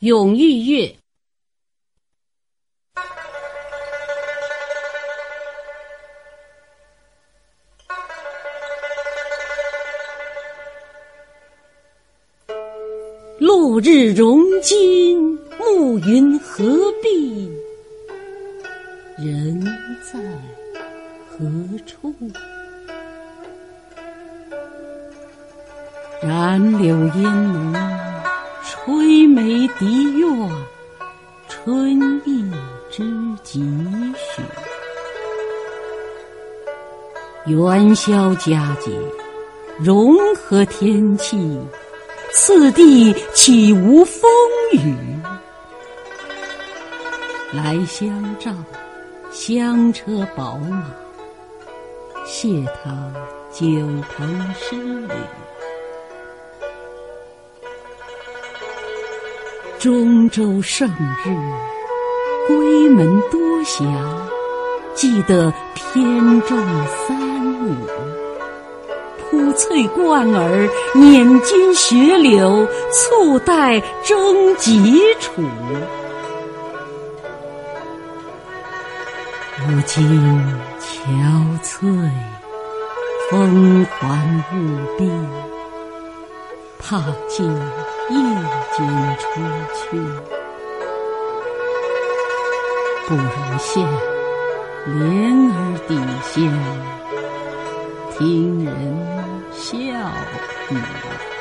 永玉乐。落日融金，暮云合璧，人在何处？染柳烟浓，吹梅笛乐，春意知几许？元宵佳节，融合天气。四地岂无风雨？来相照，香车宝马，谢他九朋诗侣。中州胜日，归门多暇，记得偏重三五。铺翠冠耳，捻金雪柳，簇带征吉楚。如今憔悴，风还雾蔽，踏进夜间出去，不如现莲儿底下。听人笑语。